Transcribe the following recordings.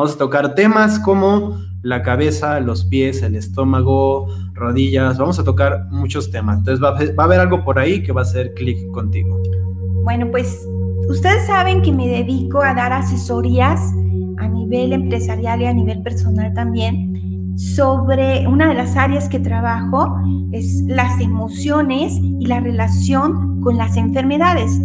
Vamos a tocar temas como la cabeza, los pies, el estómago, rodillas. Vamos a tocar muchos temas. Entonces va a, haber algo por ahí que va a hacer clic contigo. Bueno, pues ustedes saben que me dedico a dar asesorías a nivel empresarial y a nivel personal también sobre una de las áreas que trabajo es las emociones y la relación con las enfermedades.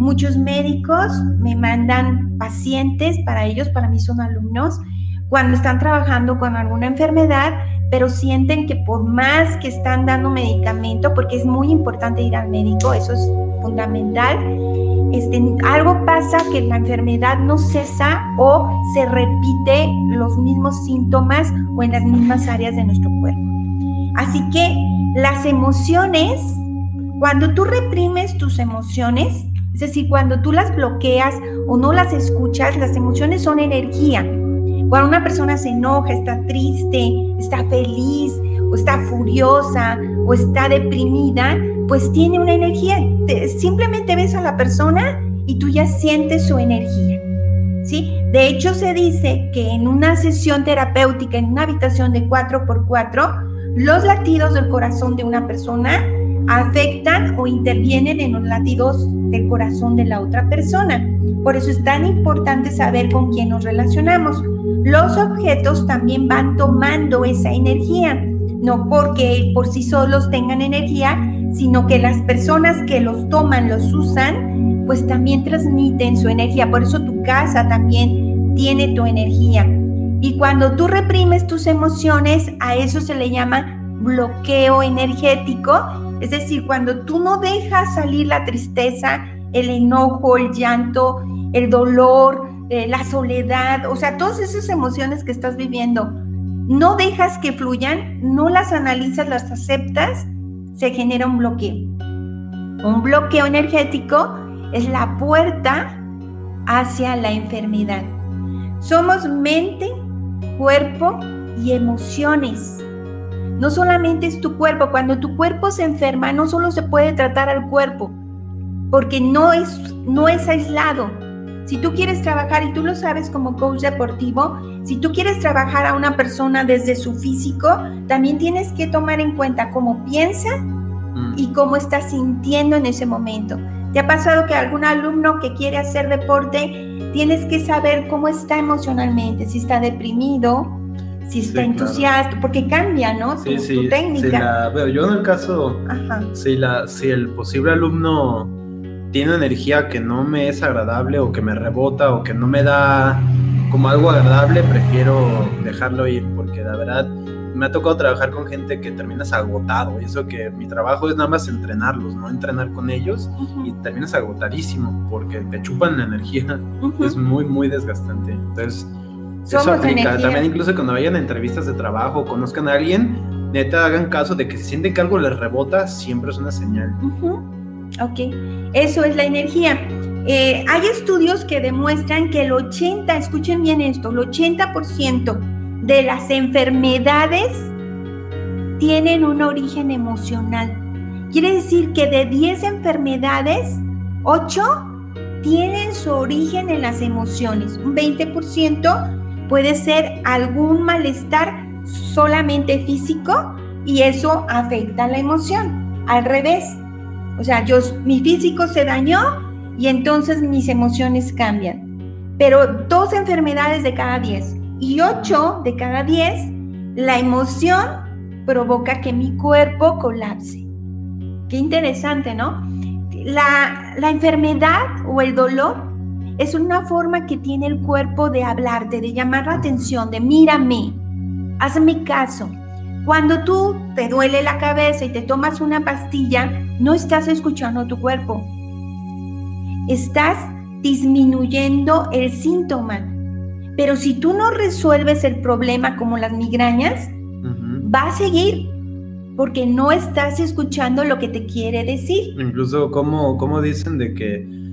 Muchos médicos me mandan pacientes, para ellos, para mí son alumnos, cuando están trabajando con alguna enfermedad, pero sienten que por más que están dando medicamento, porque es muy importante ir al médico, eso es fundamental, este, algo pasa que la enfermedad no cesa o se repite los mismos síntomas o en las mismas áreas de nuestro cuerpo. Así que las emociones, cuando tú reprimes tus emociones, es decir, cuando tú las bloqueas o no las escuchas, las emociones son energía. Cuando una persona se enoja, está triste, está feliz o está furiosa o está deprimida, pues tiene una energía. simplemente ves a la persona y tú ya sientes su energía. ¿Sí? De hecho, se dice que en una sesión terapéutica, en una habitación de 4x4, los latidos del corazón de una persona afectan o intervienen en los latidos del corazón de la otra persona. Por eso es tan importante saber con quién nos relacionamos. Los objetos también van tomando esa energía, no porque por sí solos tengan energía, sino que las personas que los toman, los usan, pues también transmiten su energía. Por eso tu casa también tiene tu energía. Y cuando tú reprimes tus emociones, a eso se le llama bloqueo energético. Es decir, cuando tú no dejas salir la tristeza, el enojo, el llanto, el dolor, eh, la soledad, o sea, todas esas emociones que estás viviendo, no dejas que fluyan, no las analizas, las aceptas, se genera un bloqueo. Un bloqueo energético es la puerta hacia la enfermedad. Somos mente, cuerpo y emociones. No solamente es tu cuerpo, cuando tu cuerpo se enferma, no solo se puede tratar al cuerpo, porque no es, no es aislado. Si tú quieres trabajar, y tú lo sabes como coach deportivo, si tú quieres trabajar a una persona desde su físico, también tienes que tomar en cuenta cómo piensa mm. y cómo está sintiendo en ese momento. ¿Te ha pasado que algún alumno que quiere hacer deporte, tienes que saber cómo está emocionalmente, si está deprimido, si está entusiasta, porque cambia, ¿no? Sí, sí, técnica. yo en el caso, Si, la, si el posible alumno tiene energía que no me es agradable o que me rebota o que no me da como algo agradable, prefiero dejarlo ir, porque la verdad me ha tocado trabajar con gente que terminas agotado, y eso que mi trabajo es nada más entrenarlos, no entrenar con ellos, y terminas agotadísimo, porque te chupan la energía, es muy, muy desgastante. Entonces, eso aplica. También incluso cuando vayan a entrevistas de trabajo, conozcan a alguien, neta hagan caso de que si sienten que algo les rebota, siempre es una señal. Ok, eso es la energía. Eh, hay estudios que demuestran que el 80, escuchen bien esto, el 80% de las enfermedades tienen un origen emocional. Quiere decir que de 10 enfermedades, 8 tienen su origen en las emociones. Un 20% puede ser algún malestar solamente físico y eso afecta la emoción. Al revés, o sea, yo, mi físico se dañó y entonces mis emociones cambian. Pero dos enfermedades de cada diez y ocho de cada diez, la emoción provoca que mi cuerpo colapse. Qué interesante, ¿no? La, la enfermedad o el dolor es una forma que tiene el cuerpo de hablarte, de llamar la atención, de mírame, hazme caso. Cuando tú te duele la cabeza y te tomas una pastilla, no estás escuchando tu cuerpo. Estás disminuyendo el síntoma. Pero si tú no resuelves el problema como las migrañas, va a seguir porque no estás escuchando lo que te quiere decir. Incluso como, como dicen de que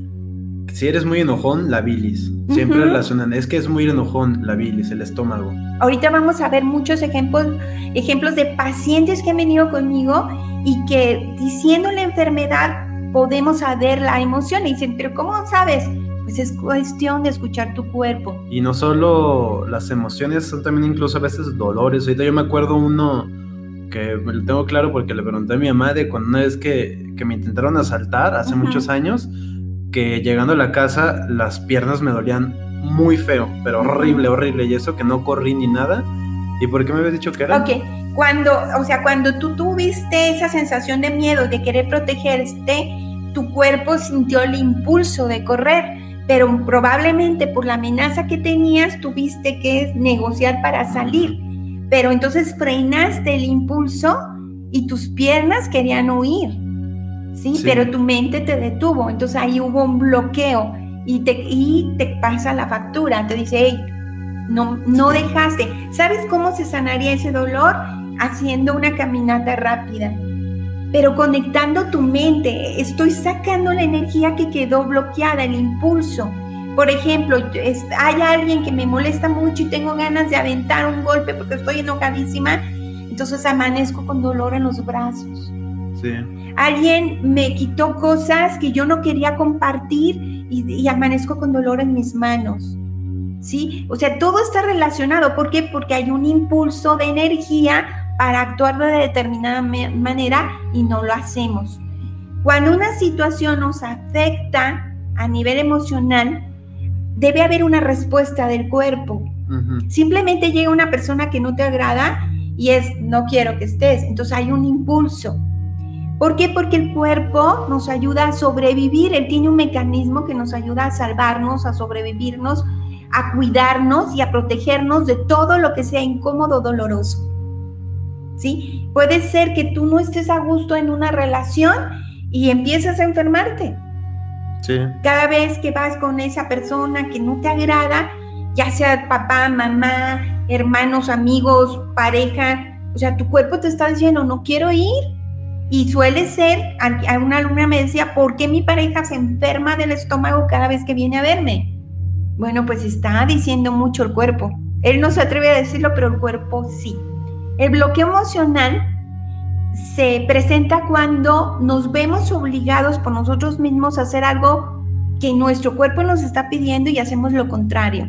si eres muy enojón, la bilis. Siempre relacionan, es que es muy enojón la bilis, el estómago. Ahorita vamos a ver muchos ejemplos, ejemplos de pacientes que han venido conmigo y que diciendo la enfermedad podemos saber la emoción. Y dicen, pero ¿cómo sabes? Pues es cuestión de escuchar tu cuerpo. Y no solo las emociones, son también incluso a veces dolores. Ahorita yo me acuerdo uno que me lo tengo claro porque le pregunté a mi mamá de cuando una vez que, que me intentaron asaltar hace muchos años, que llegando a la casa las piernas me dolían muy feo, pero horrible, horrible. Y eso que no corrí ni nada. ¿Y por qué me habías dicho que era? Ok, cuando, o sea, cuando tú tuviste esa sensación de miedo, de querer protegerte, tu cuerpo sintió el impulso de correr pero probablemente por la amenaza que tenías tuviste que negociar para salir. Pero entonces frenaste el impulso y tus piernas querían huir. ¿Sí? Pero tu mente te detuvo. Entonces ahí hubo un bloqueo y te, y te pasa la factura. Te dice, hey, no, no dejaste. ¿Sabes cómo se sanaría ese dolor? Haciendo una caminata rápida pero conectando tu mente, estoy sacando la energía que quedó bloqueada, el impulso. Por ejemplo, hay alguien que me molesta mucho y tengo ganas de aventar un golpe porque estoy enojadísima, entonces amanezco con dolor en los brazos. Sí. Alguien me quitó cosas que yo no quería compartir y, y amanezco con dolor en mis manos. ¿Sí? O sea, todo está relacionado. ¿Por qué? Porque hay un impulso de energía para actuar de determinada manera y no lo hacemos. Cuando una situación nos afecta a nivel emocional, debe haber una respuesta del cuerpo. Simplemente llega una persona que no te agrada y es, no quiero que estés. Entonces hay un impulso. ¿Por qué? Porque el cuerpo nos ayuda a sobrevivir. Él tiene un mecanismo que nos ayuda a salvarnos, a sobrevivirnos, a cuidarnos y a protegernos de todo lo que sea incómodo o doloroso. ¿sí? Puede ser que tú no estés a gusto en una relación y empiezas a enfermarte. Sí. Cada vez que vas con esa persona que no te agrada, ya sea papá, mamá, hermanos, amigos, pareja, o sea, tu cuerpo te está diciendo, no quiero ir. Y suele ser, a una alumna me decía, ¿por qué mi pareja se enferma del estómago cada vez que viene a verme? Bueno, pues está diciendo mucho el cuerpo. Él no se atreve a decirlo, pero el cuerpo sí. El bloqueo emocional se presenta cuando nos vemos obligados por nosotros mismos a hacer algo que nuestro cuerpo nos está pidiendo y hacemos lo contrario.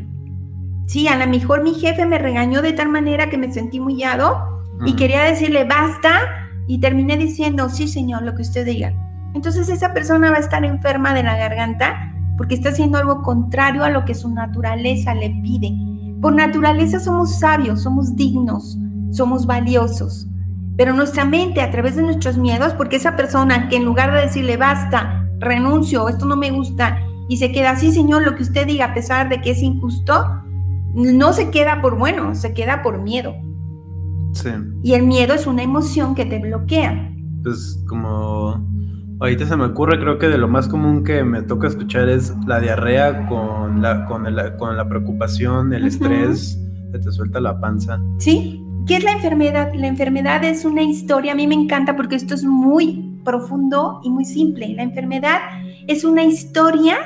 Sí, a lo mejor mi jefe me regañó de tal manera que me sentí humillado y quería decirle basta y terminé diciendo, sí señor, lo que usted diga. Entonces esa persona va a estar enferma de la garganta porque está haciendo algo contrario a lo que su naturaleza le pide. Por naturaleza somos sabios, somos dignos, somos valiosos. Pero nuestra mente, a través de nuestros miedos, porque esa persona que en lugar de decirle basta, renuncio, esto no me gusta, y se queda así, Señor, lo que usted diga, a pesar de que es injusto, no se queda por bueno, se queda por miedo. Sí. Y el miedo es una emoción que te bloquea. Pues como ahorita se me ocurre, creo que de lo más común que me toca escuchar es la diarrea con la, con, con la preocupación, el estrés, se te suelta la panza. Sí, ¿Qué es la enfermedad? La enfermedad es una historia, a mí me encanta porque esto es muy profundo y muy simple. La enfermedad es una historia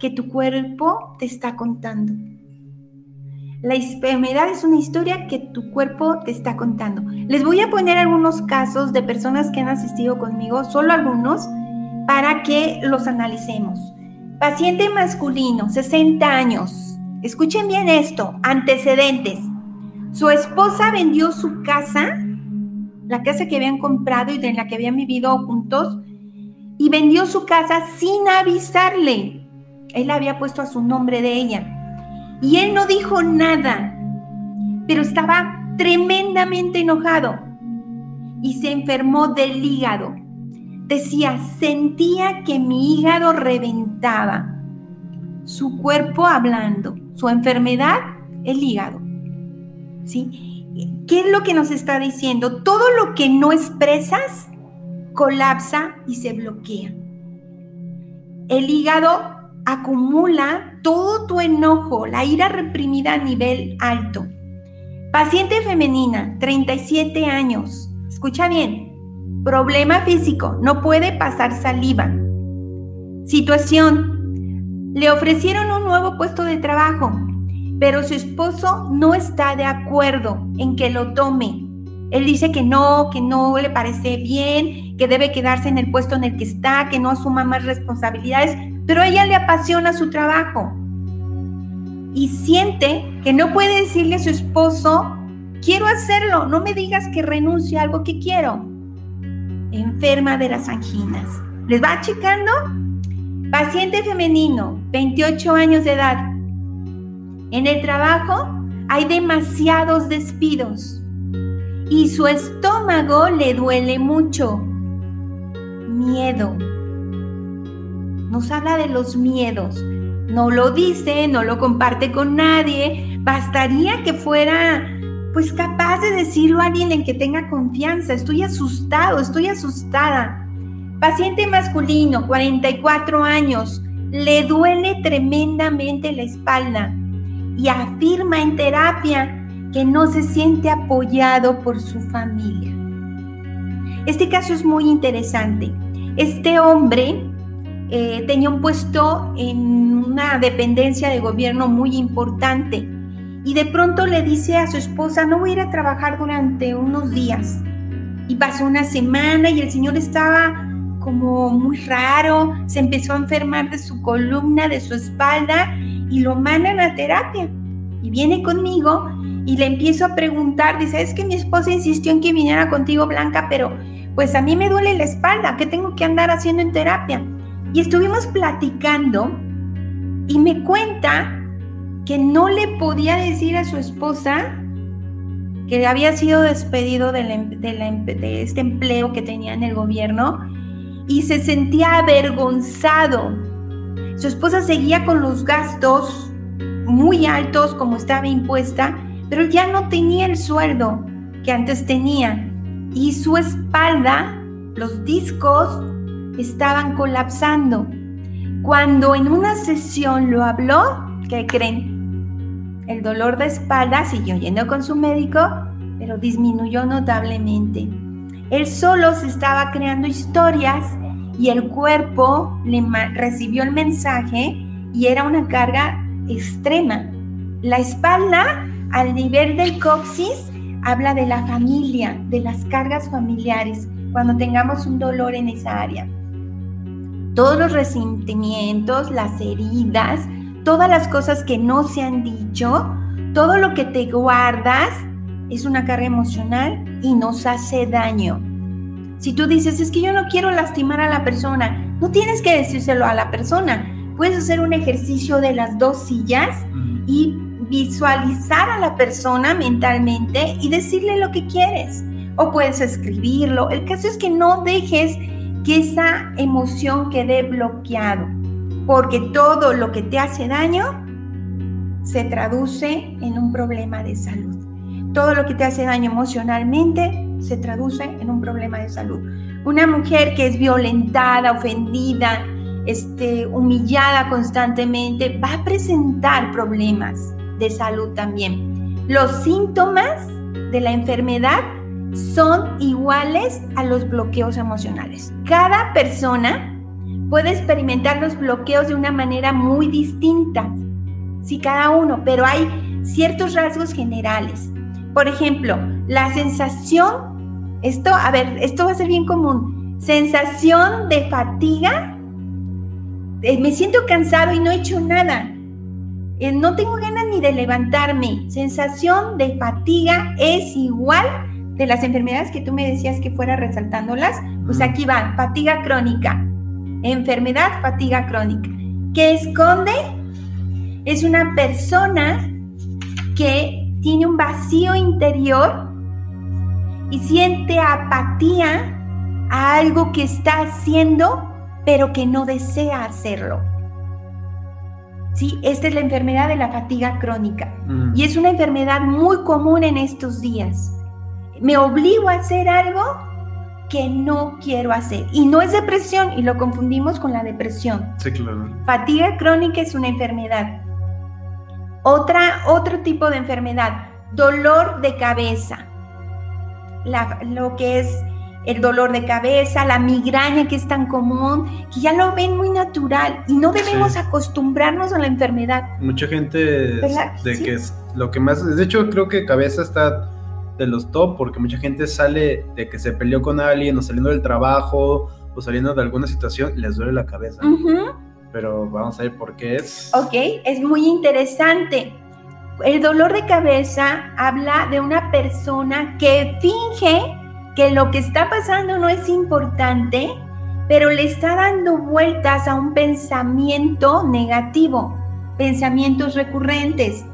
que tu cuerpo te está contando. La enfermedad es una historia que tu cuerpo te está contando. Les voy a poner algunos casos de personas que han asistido conmigo, solo algunos, para que los analicemos. Paciente masculino, 60 años. Escuchen bien esto, antecedentes. Su esposa vendió su casa, la casa que habían comprado y en la que habían vivido juntos, y vendió su casa sin avisarle. Él había puesto a su nombre de ella. Y él no dijo nada, pero estaba tremendamente enojado y se enfermó del hígado. Decía, sentía que mi hígado reventaba. Su cuerpo hablando, su enfermedad, el hígado. ¿sí? ¿Qué es lo que nos está diciendo? Todo lo que no expresas colapsa y se bloquea. El hígado acumula todo tu enojo, la ira reprimida a nivel alto. Paciente femenina, 37 años. Escucha bien. Problema físico, no puede pasar saliva. Situación. Le ofrecieron un nuevo puesto de trabajo pero su esposo no está de acuerdo en que lo tome. Él dice que no, que no le parece bien, que debe quedarse en el puesto en el que está, que no asuma más responsabilidades, pero ella le apasiona su trabajo y siente que no puede decirle a su esposo, quiero hacerlo, no me digas que renuncie a algo que quiero. Enferma de las anginas. ¿Les va checando? Paciente femenino, 28 años de edad. En el trabajo hay demasiados despidos y su estómago le duele mucho. Miedo. Nos habla de los miedos. No lo dice, no lo comparte con nadie. Bastaría que fuera pues capaz de decirlo a alguien en que tenga confianza. Estoy asustado, estoy asustada. Paciente masculino, 44 años, le duele tremendamente la espalda y afirma en terapia que no se siente apoyado por su familia. Este caso es muy interesante. Este hombre eh, tenía un puesto en una dependencia de gobierno muy importante y de pronto le dice a su esposa, no voy a ir a trabajar durante unos días. Y pasó una semana y el señor estaba como muy raro, se empezó a enfermar de su columna, de su espalda y lo mandan a terapia. Y viene conmigo y le empiezo a preguntar, dice, es que mi esposa insistió en que viniera contigo, Blanca, pero pues a mí me duele la espalda, ¿qué tengo que andar haciendo en terapia? Y estuvimos platicando y me cuenta que no le podía decir a su esposa que había sido despedido de, em, em, de este empleo que tenía en el gobierno y se sentía avergonzado. Su esposa seguía con los gastos muy altos como estaba impuesta, pero ya no tenía el sueldo que antes tenía. Y su espalda, los discos, estaban colapsando. Cuando en una sesión lo habló, ¿qué creen? El dolor de espalda siguió yendo con su médico, pero disminuyó notablemente. Él solo se estaba creando historias y el cuerpo le recibió el mensaje y era una carga extrema. La espalda, al nivel del coxis, habla de la familia, de las cargas familiares, cuando tengamos un dolor en esa área. Todos los resentimientos, las heridas, todas las cosas que no se han dicho, todo lo que te guardas es una carga emocional y nos hace daño. Si tú dices, es que yo no quiero lastimar a la persona, no tienes que decírselo a la persona. Puedes hacer un ejercicio de las dos sillas y visualizar a la persona mentalmente y decirle lo que quieres. O puedes escribirlo. El caso es que no dejes que esa emoción quede bloqueado, porque todo lo que te hace daño se traduce en un problema de salud. Todo lo que te hace daño emocionalmente se traduce en un problema de salud. Una mujer que es violentada, ofendida, este, humillada constantemente, va a presentar problemas de salud también. Los síntomas de la enfermedad son iguales a los bloqueos emocionales. Cada persona puede experimentar los bloqueos de una manera muy distinta, sí, cada uno, pero hay ciertos rasgos generales. Por ejemplo, la sensación, esto, a ver, esto va a ser bien común, sensación de fatiga, eh, me siento cansado y no he hecho nada, eh, no tengo ganas ni de levantarme, sensación de fatiga es igual de las enfermedades que tú me decías que fuera resaltándolas, pues aquí va, fatiga crónica, enfermedad, fatiga crónica. ¿Qué esconde? Es una persona que tiene un vacío interior y siente apatía a algo que está haciendo, pero que no desea hacerlo. Sí, esta es la enfermedad de la fatiga crónica mm. y es una enfermedad muy común en estos días. Me obligo a hacer algo que no quiero hacer. Y no es depresión y lo confundimos con la depresión. Sí, claro. Fatiga crónica es una enfermedad otra, otro tipo de enfermedad, dolor de cabeza. lo que es el dolor de cabeza, la migraña que es tan común, que ya lo ven muy natural y no debemos acostumbrarnos a la enfermedad. Mucha gente de que es lo que más, de hecho creo que cabeza está de los top porque mucha gente sale de que se peleó con alguien o saliendo del trabajo o saliendo de alguna situación les duele la cabeza. pero vamos a ver por qué es. Ok, es muy interesante. El dolor de cabeza habla de una persona que finge que lo que está pasando no es importante, pero le está dando vueltas a un pensamiento negativo, pensamientos recurrentes.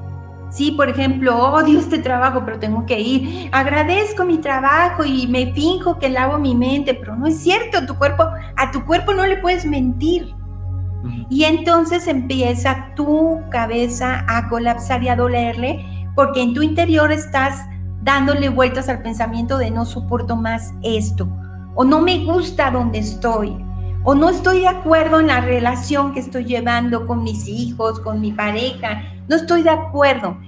Sí, por ejemplo, odio este trabajo, pero tengo que ir. Agradezco mi trabajo y me finjo que lavo mi mente, pero no es cierto, tu cuerpo, a tu cuerpo no le puedes mentir. Y entonces empieza tu cabeza a colapsar y a dolerle, porque en tu interior estás dándole vueltas al pensamiento de no soporto más esto, o no me gusta donde estoy, o no estoy de acuerdo en la relación que estoy llevando con mis hijos, con mi pareja, no estoy de acuerdo.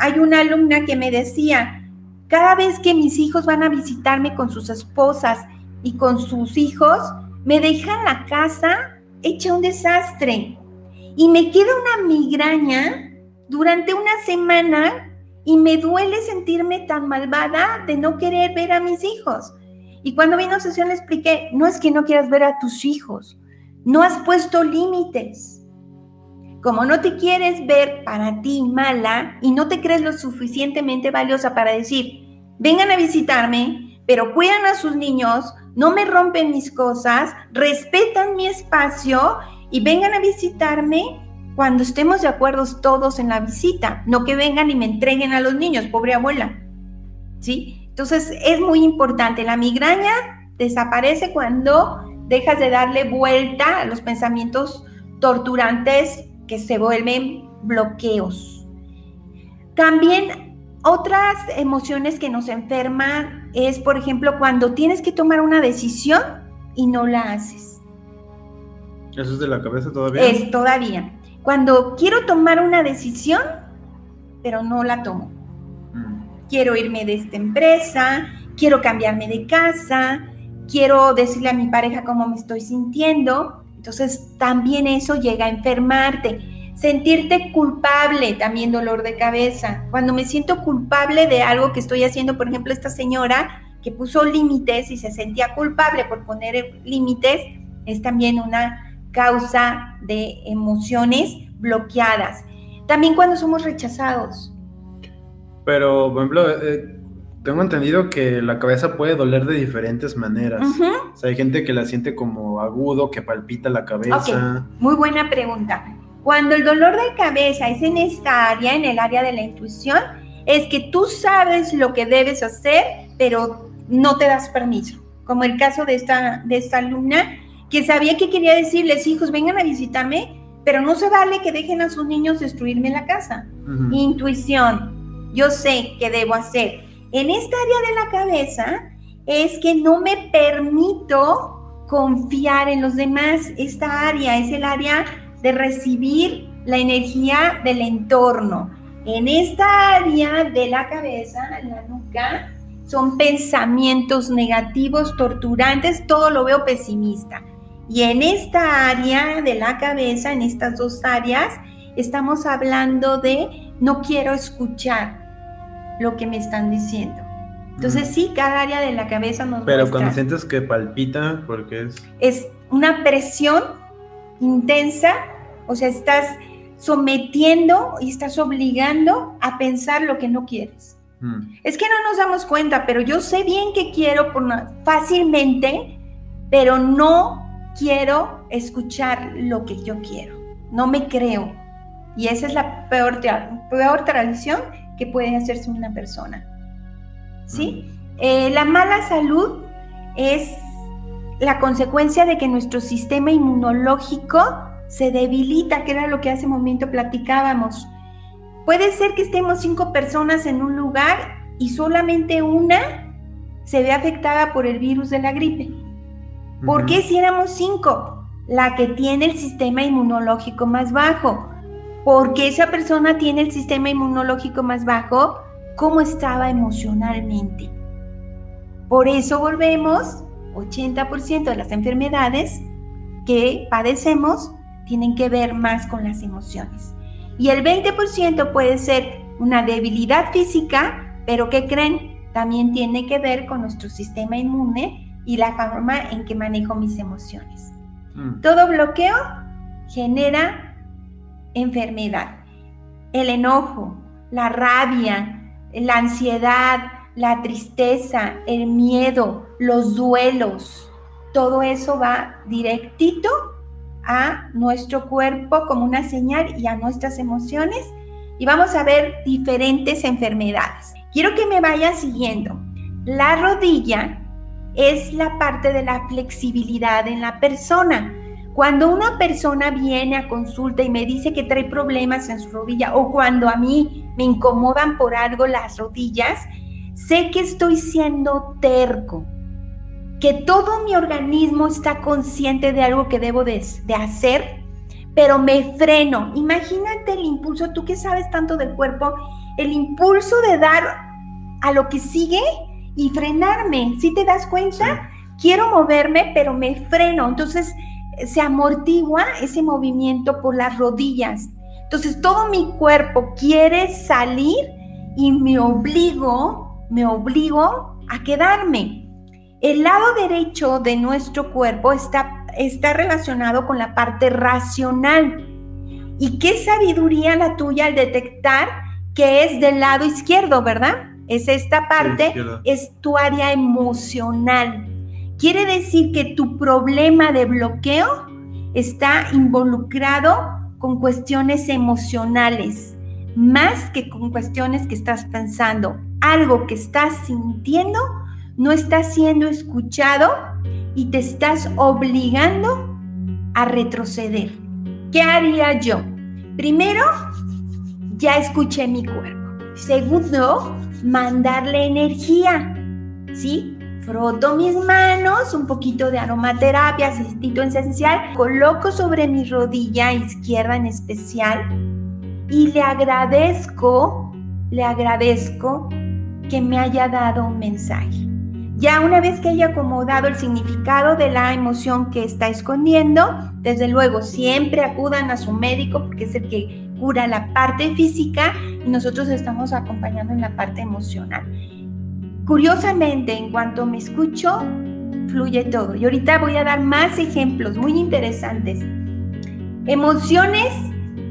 Hay una alumna que me decía, cada vez que mis hijos van a visitarme con sus esposas y con sus hijos, me dejan la casa hecha un desastre y me queda una migraña durante una semana y me duele sentirme tan malvada de no querer ver a mis hijos. Y cuando vino a sesión le expliqué, no es que no quieras ver a tus hijos, no has puesto límites. Como no te quieres ver para ti mala y no te crees lo suficientemente valiosa para decir, vengan a visitarme, pero cuidan a sus niños, no me rompen mis cosas, respetan mi espacio y vengan a visitarme cuando estemos de acuerdo todos en la visita, no que vengan y me entreguen a los niños, pobre abuela. ¿Sí? Entonces es muy importante, la migraña desaparece cuando dejas de darle vuelta a los pensamientos torturantes que se vuelven bloqueos. También otras emociones que nos enferman es, por ejemplo, cuando tienes que tomar una decisión y no la haces. ¿Eso es de la cabeza todavía? Es todavía. Cuando quiero tomar una decisión, pero no la tomo. Mm. Quiero irme de esta empresa, quiero cambiarme de casa, quiero decirle a mi pareja cómo me estoy sintiendo. Entonces también eso llega a enfermarte. Sentirte culpable, también dolor de cabeza. Cuando me siento culpable de algo que estoy haciendo, por ejemplo, esta señora que puso límites y se sentía culpable por poner límites, es también una causa de emociones bloqueadas. También cuando somos rechazados. Pero, por ejemplo, eh, tengo entendido que la cabeza puede doler de diferentes maneras. O sea, hay gente que la siente como agudo, que palpita la cabeza. Muy buena pregunta. Cuando el dolor de cabeza es en esta área, en el área de la intuición, es que tú sabes lo que debes hacer, pero no te das permiso. Como el caso de esta, de esta alumna que sabía que quería decirles, hijos, vengan a visitarme, pero no se vale que dejen a sus niños destruirme la casa. Intuición, yo sé qué debo hacer. En esta área de la cabeza es que no me permito confiar en los demás. Esta área es el área de recibir la energía del entorno. En esta área de la cabeza, en la nuca, son pensamientos negativos, torturantes, todo lo veo pesimista. Y en esta área de la cabeza, en estas dos áreas, estamos hablando de no quiero escuchar lo que me están diciendo. Entonces sí, cada área de la cabeza nos Pero cuando sientes que palpita, porque es... Es una presión intensa, o sea, estás sometiendo y estás obligando a pensar lo que no quieres. Mm. Es que no nos damos cuenta, pero yo sé bien que quiero por fácilmente, pero no quiero escuchar lo que yo quiero, no me creo. Y esa es la peor, peor tradición que puede hacerse una persona. ¿Sí? Eh, la mala salud es la consecuencia de que nuestro sistema inmunológico se debilita, que era lo que hace un momento platicábamos. Puede ser que estemos cinco personas en un lugar y solamente una se ve afectada por el virus de la gripe. ¿Por qué si éramos cinco? La que tiene el sistema inmunológico más bajo. Porque esa persona tiene el sistema inmunológico más bajo, ¿cómo estaba emocionalmente? Por eso volvemos, 80% de las enfermedades que padecemos tienen que ver más con las emociones. Y el 20% puede ser una debilidad física, pero ¿qué creen? También tiene que ver con nuestro sistema inmune y la forma en que manejo mis emociones. Mm. Todo bloqueo genera enfermedad. El enojo, la rabia, la ansiedad, la tristeza, el miedo, los duelos, todo eso va directito a nuestro cuerpo como una señal y a nuestras emociones y vamos a ver diferentes enfermedades. Quiero que me vayan siguiendo. La rodilla es la parte de la flexibilidad en la persona. Cuando una persona viene a consulta y me dice que trae problemas en su rodilla o cuando a mí me incomodan por algo las rodillas, sé que estoy siendo terco, que todo mi organismo está consciente de algo que debo de, hacer, pero me freno. Imagínate el impulso, tú que sabes tanto del cuerpo, el impulso de dar a lo que sigue y frenarme. ¿Sí te das cuenta? Quiero moverme, pero me freno. Entonces se amortigua ese movimiento por las rodillas. Entonces todo mi cuerpo quiere salir y me obligo, me obligo a quedarme. El lado derecho de nuestro cuerpo está, está relacionado con la parte racional. Y qué sabiduría la tuya al detectar que es del lado izquierdo, ¿verdad? Es esta parte, es tu área emocional. Quiere decir que tu problema de bloqueo está involucrado con cuestiones emocionales, más que con cuestiones que estás pensando. Algo que estás sintiendo no está siendo escuchado y te estás obligando a retroceder. ¿Qué haría yo? Primero, ya escuché mi cuerpo. Segundo, mandarle energía. ¿Sí? Froto mis manos, un poquito de aromaterapia, acetito esencial, coloco sobre mi rodilla izquierda en especial y le agradezco, le agradezco que me haya dado un mensaje. Ya una vez que haya acomodado el significado de la emoción que está escondiendo, desde luego siempre acudan a su médico porque es el que cura la parte física y nosotros estamos acompañando en la parte emocional. Curiosamente, en cuanto me escucho, fluye todo. Y ahorita voy a dar más ejemplos muy interesantes. Emociones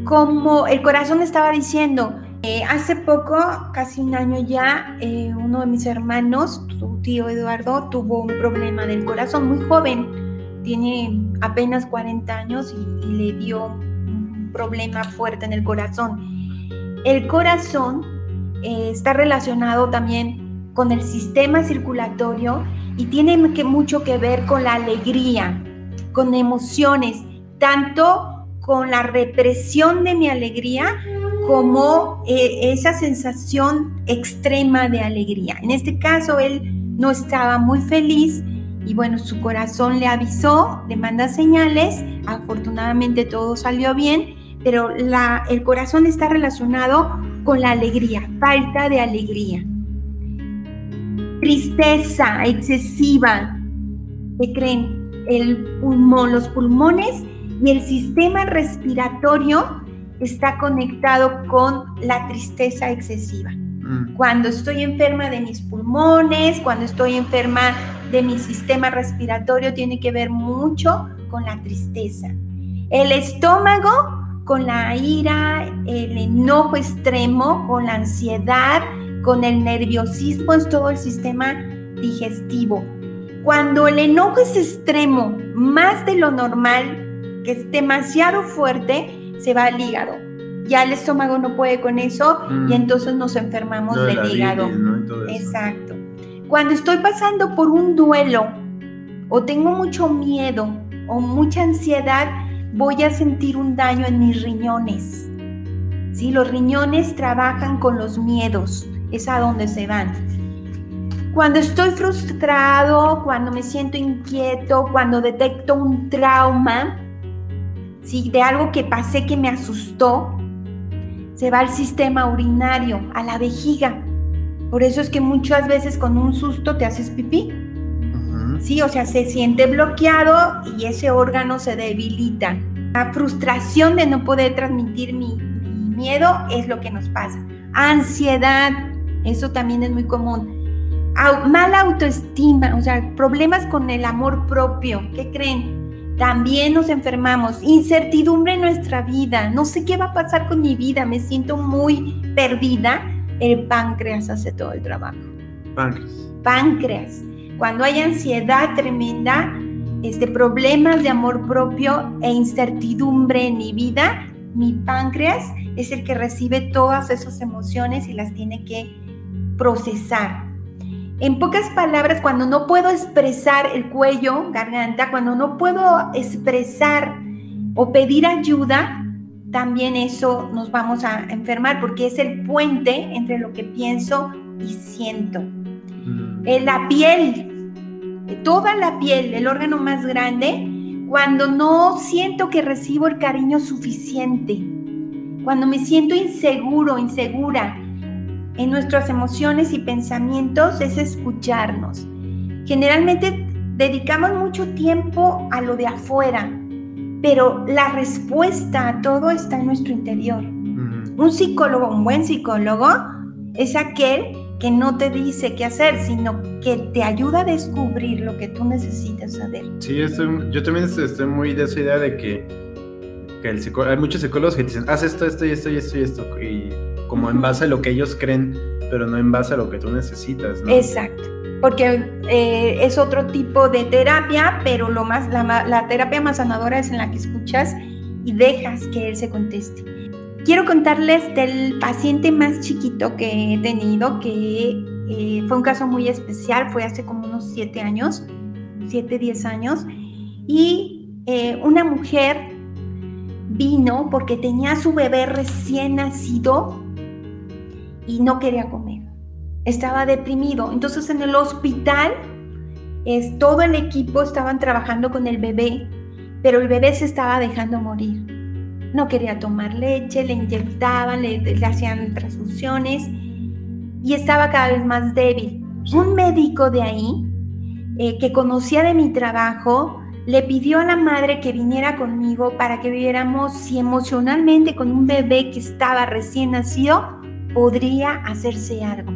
como el corazón estaba diciendo, eh, hace poco, casi un año ya, eh, uno de mis hermanos, su tío Eduardo, tuvo un problema del corazón muy joven. Tiene apenas 40 años y, le dio un problema fuerte en el corazón. El corazón eh, está relacionado también con el sistema circulatorio y tiene mucho que ver con la alegría, con emociones, tanto con la represión de mi alegría como eh, esa sensación extrema de alegría. En este caso, él no estaba muy feliz y bueno, su corazón le avisó, le manda señales, afortunadamente todo salió bien, pero el corazón está relacionado con la alegría, falta de alegría. Tristeza excesiva, ¿qué creen? El pulmón, los pulmones y el sistema respiratorio está conectado con la tristeza excesiva. Mm. Cuando estoy enferma de mis pulmones, cuando estoy enferma de mi sistema respiratorio, tiene que ver mucho con la tristeza. El estómago con la ira, el enojo extremo, con la ansiedad, con el nerviosismo, es todo el sistema digestivo. Cuando el enojo es extremo, más de lo normal, que es demasiado fuerte, se va al hígado. Ya el estómago no puede con eso y mm. entonces nos enfermamos del hígado. Exacto. Cuando estoy pasando por un duelo o tengo mucho miedo o mucha ansiedad, voy a sentir un daño en mis riñones. Si los riñones trabajan con los miedos, es a donde se van. Cuando estoy frustrado, cuando me siento inquieto, cuando detecto un trauma, de algo que pasé que me asustó, se va al sistema urinario, a la vejiga. Por eso es que muchas veces con un susto te haces pipí. Sí, o sea, se siente bloqueado y ese órgano se debilita. La frustración de no poder transmitir mi, mi miedo es lo que nos pasa. Ansiedad, eso también es muy común. mala autoestima, o sea, problemas con el amor propio. ¿Qué creen? también nos enfermamos. Incertidumbre en nuestra vida. No sé qué va a pasar con mi vida. Me siento muy perdida. El páncreas hace todo el trabajo. Páncreas. Páncreas. Cuando hay ansiedad tremenda, este, problemas de amor propio e incertidumbre en mi vida, mi páncreas es el que recibe todas esas emociones y las tiene que procesar. En pocas palabras, cuando no puedo expresar el cuello, garganta, cuando no puedo expresar o pedir ayuda, también eso nos vamos a enfermar porque es el puente entre lo que pienso y siento. Mm. En la piel, toda la piel, el órgano más grande, cuando no siento que recibo el cariño suficiente, cuando me siento inseguro, insegura, en nuestras emociones y pensamientos es escucharnos. Generalmente dedicamos mucho tiempo a lo de afuera, pero la respuesta a todo está en nuestro interior. Un psicólogo, un buen psicólogo, es aquel que no te dice qué hacer, sino que te ayuda a descubrir lo que tú necesitas saber. Sí, yo también estoy muy de esa idea de que, que el hay muchos psicólogos que dicen, haz esto, esto y esto y esto y esto. Y como en base a lo que ellos creen, pero no en base a lo que tú necesitas, ¿no? Exacto, porque eh, es otro tipo de terapia, pero lo más, la, terapia más es en la que escuchas y dejas que él se conteste. Quiero contarles del paciente más chiquito que he tenido, que eh, fue un caso muy especial, fue hace como unos siete años, siete, diez años, y eh, una mujer vino porque tenía su bebé recién nacido y no quería comer. Estaba deprimido. Entonces en el hospital es, todo el equipo estaban trabajando con el bebé, pero el bebé se estaba dejando morir. No quería tomar leche, le inyectaban, le, hacían transfusiones y estaba cada vez más débil. Un médico de ahí, eh, que conocía de mi trabajo, le pidió a la madre que viniera conmigo para que viéramos si emocionalmente con un bebé que estaba recién nacido podría hacerse algo.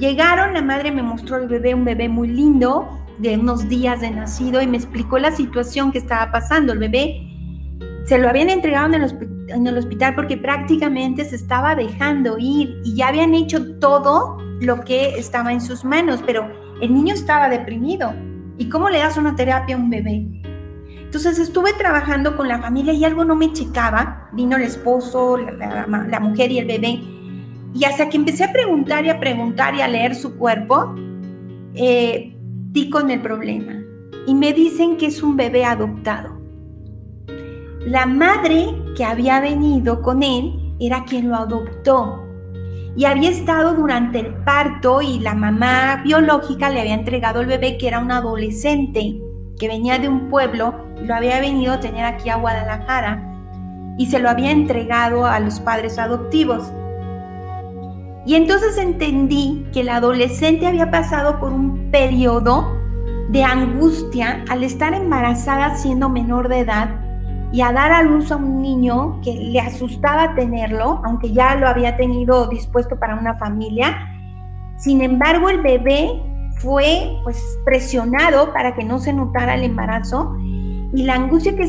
Llegaron, la madre me mostró el bebé, un bebé muy lindo, de unos días de nacido, y me explicó la situación que estaba pasando. El bebé se lo habían entregado en el, hospital porque prácticamente se estaba dejando ir y ya habían hecho todo lo que estaba en sus manos, pero el niño estaba deprimido. ¿Y cómo le das una terapia a un bebé? Entonces estuve trabajando con la familia y algo no me checaba. Vino el esposo, la mujer y el bebé y hasta que empecé a preguntar y a preguntar y a leer su cuerpo, eh, di con el problema. Y me dicen que es un bebé adoptado. La madre que había venido con él era quien lo adoptó. Y había estado durante el parto y la mamá biológica le había entregado el bebé que era un adolescente que venía de un pueblo y lo había venido a tener aquí a Guadalajara y se lo había entregado a los padres adoptivos. Y entonces entendí que la adolescente había pasado por un periodo de angustia al estar embarazada siendo menor de edad y a dar a luz a un niño que le asustaba tenerlo, aunque ya lo había tenido dispuesto para una familia. Sin embargo, el bebé fue pues presionado para que no se notara el embarazo y la angustia que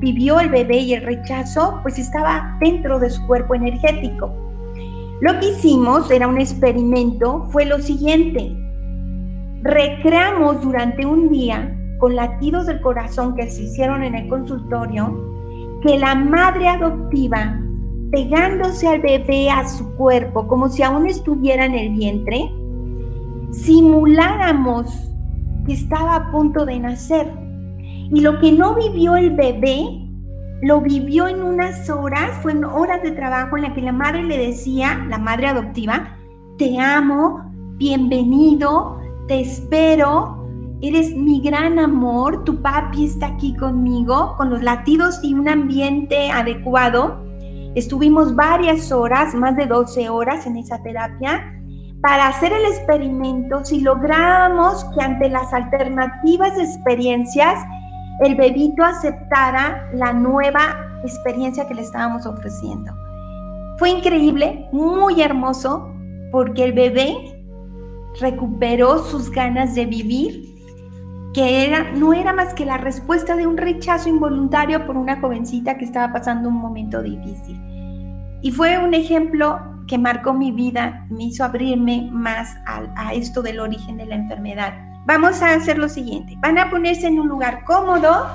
vivió el bebé y el rechazo pues estaba dentro de su cuerpo energético. Lo que hicimos, era un experimento, fue lo siguiente. Recreamos durante un día, con latidos del corazón que se hicieron en el consultorio, que la madre adoptiva, pegándose al bebé a su cuerpo, como si aún estuviera en el vientre, simuláramos que estaba a punto de nacer. Y lo que no vivió el bebé lo vivió en unas horas, fue en horas de trabajo en la que la madre le decía, la madre adoptiva, te amo, bienvenido, te espero, eres mi gran amor, tu papi está aquí conmigo, con los latidos y un ambiente adecuado. Estuvimos varias horas, más de 12 horas en esa terapia, para hacer el experimento si logramos que ante las alternativas experiencias, el bebito aceptara la nueva experiencia que le estábamos ofreciendo. Fue increíble, muy hermoso, porque el bebé recuperó sus ganas de vivir que era, no era más que la respuesta de un rechazo involuntario por una jovencita que estaba pasando un momento difícil. Y fue un ejemplo que marcó mi vida, me hizo abrirme más a, a esto del origen de la enfermedad. Vamos a hacer lo siguiente, van a ponerse en un lugar cómodo,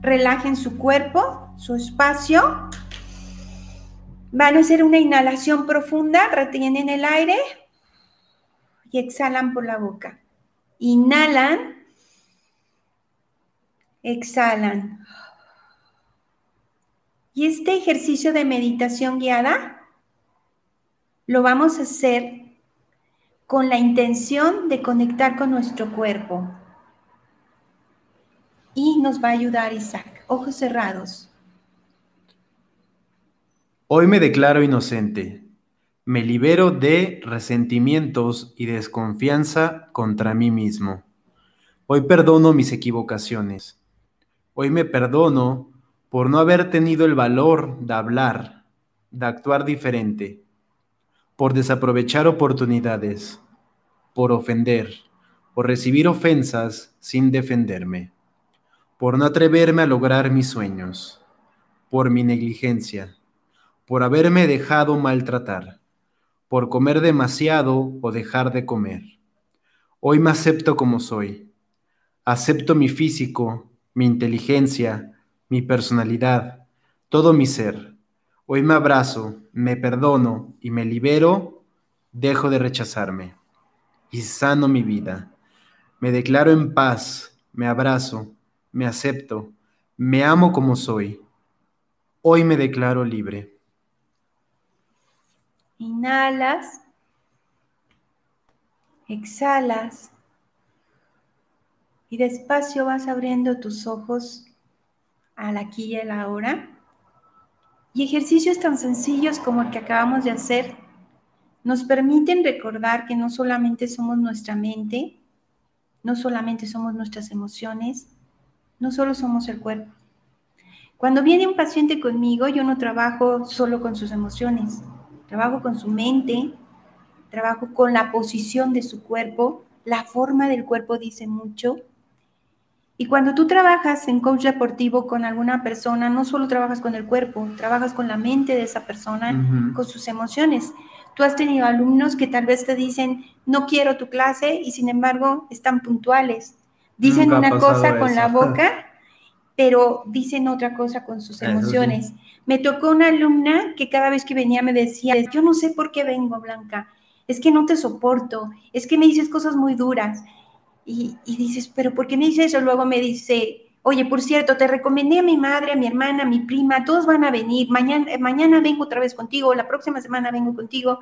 relajen su cuerpo, su espacio, van a hacer una inhalación profunda, retienen el aire y exhalan por la boca. Inhalan exhalan. Y este ejercicio de meditación guiada lo vamos a hacer con la intención de conectar con nuestro cuerpo. Y nos va a ayudar Isaac. Ojos cerrados. Hoy me declaro inocente. Me libero de resentimientos y desconfianza contra mí mismo. Hoy perdono mis equivocaciones. Hoy me perdono por no haber tenido el valor de hablar, de actuar diferente, por desaprovechar oportunidades, por ofender, por recibir ofensas sin defenderme, por no atreverme a lograr mis sueños, por mi negligencia, por haberme dejado maltratar, por comer demasiado o dejar de comer. Hoy me acepto como soy. Acepto mi físico, mi inteligencia, mi personalidad, todo mi ser. Hoy me abrazo, me perdono y me libero, dejo de rechazarme y sano mi vida. Me declaro en paz, me abrazo, me acepto, me amo como soy. Hoy me declaro libre. Inhalas, exhalas y despacio vas abriendo tus ojos al aquí y a la ahora. Y ejercicios tan sencillos como el que acabamos de hacer nos permiten recordar que no solamente somos nuestra mente, no solamente somos nuestras emociones, no solo somos el cuerpo. Cuando viene un paciente conmigo, yo no trabajo solo con sus emociones, trabajo con su mente, trabajo con la posición de su cuerpo, la forma del cuerpo dice mucho, y cuando tú trabajas en coach deportivo con alguna persona, no solo trabajas con el cuerpo, trabajas con la mente de esa persona, con sus emociones. Tú has tenido alumnos que tal vez te dicen, no quiero tu clase y sin embargo están puntuales. Dicen una cosa con la boca, pero dicen otra cosa con sus emociones. Me tocó una alumna que cada vez que venía me decía, yo no sé por qué vengo, Blanca, es que no te soporto, es que me dices cosas muy duras. Y, dices, pero ¿por qué me dice eso? Luego me dice, oye, por cierto, te recomendé a mi madre, a mi hermana, a mi prima, todos van a venir, mañana, mañana vengo otra vez contigo, la próxima semana vengo contigo.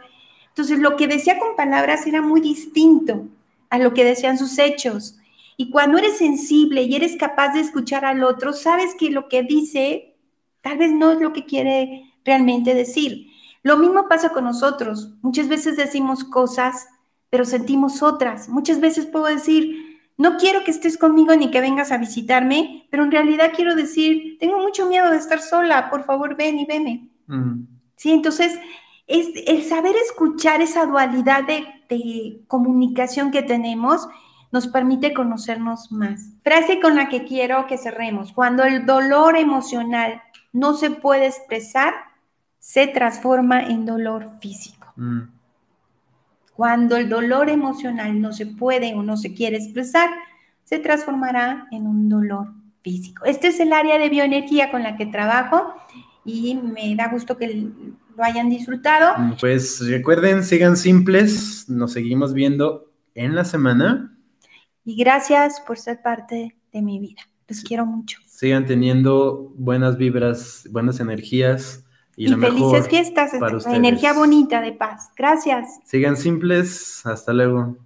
Entonces, lo que decía con palabras era muy distinto a lo que decían sus hechos. Y cuando eres sensible y eres capaz de escuchar al otro, sabes que lo que dice tal vez no es lo que quiere realmente decir. Lo mismo pasa con nosotros. Muchas veces decimos cosas pero sentimos otras. Muchas veces puedo decir, no quiero que estés conmigo ni que vengas a visitarme, pero en realidad quiero decir, tengo mucho miedo de estar sola, por favor ven y veme. Mm. Sí, entonces es el saber escuchar esa dualidad de, de comunicación que tenemos nos permite conocernos más. Frase con la que quiero que cerremos. Cuando el dolor emocional no se puede expresar, se transforma en dolor físico. Mm. Cuando el dolor emocional no se puede o no se quiere expresar, se transformará en un dolor físico. Este es el área de bioenergía con la que trabajo y me da gusto que lo hayan disfrutado. Pues recuerden, sigan simples, nos seguimos viendo en la semana. Y gracias por ser parte de mi vida. Los quiero mucho. Sigan teniendo buenas vibras, buenas energías y, felices fiestas, energía bonita de paz. Gracias. Sigan simples, hasta luego.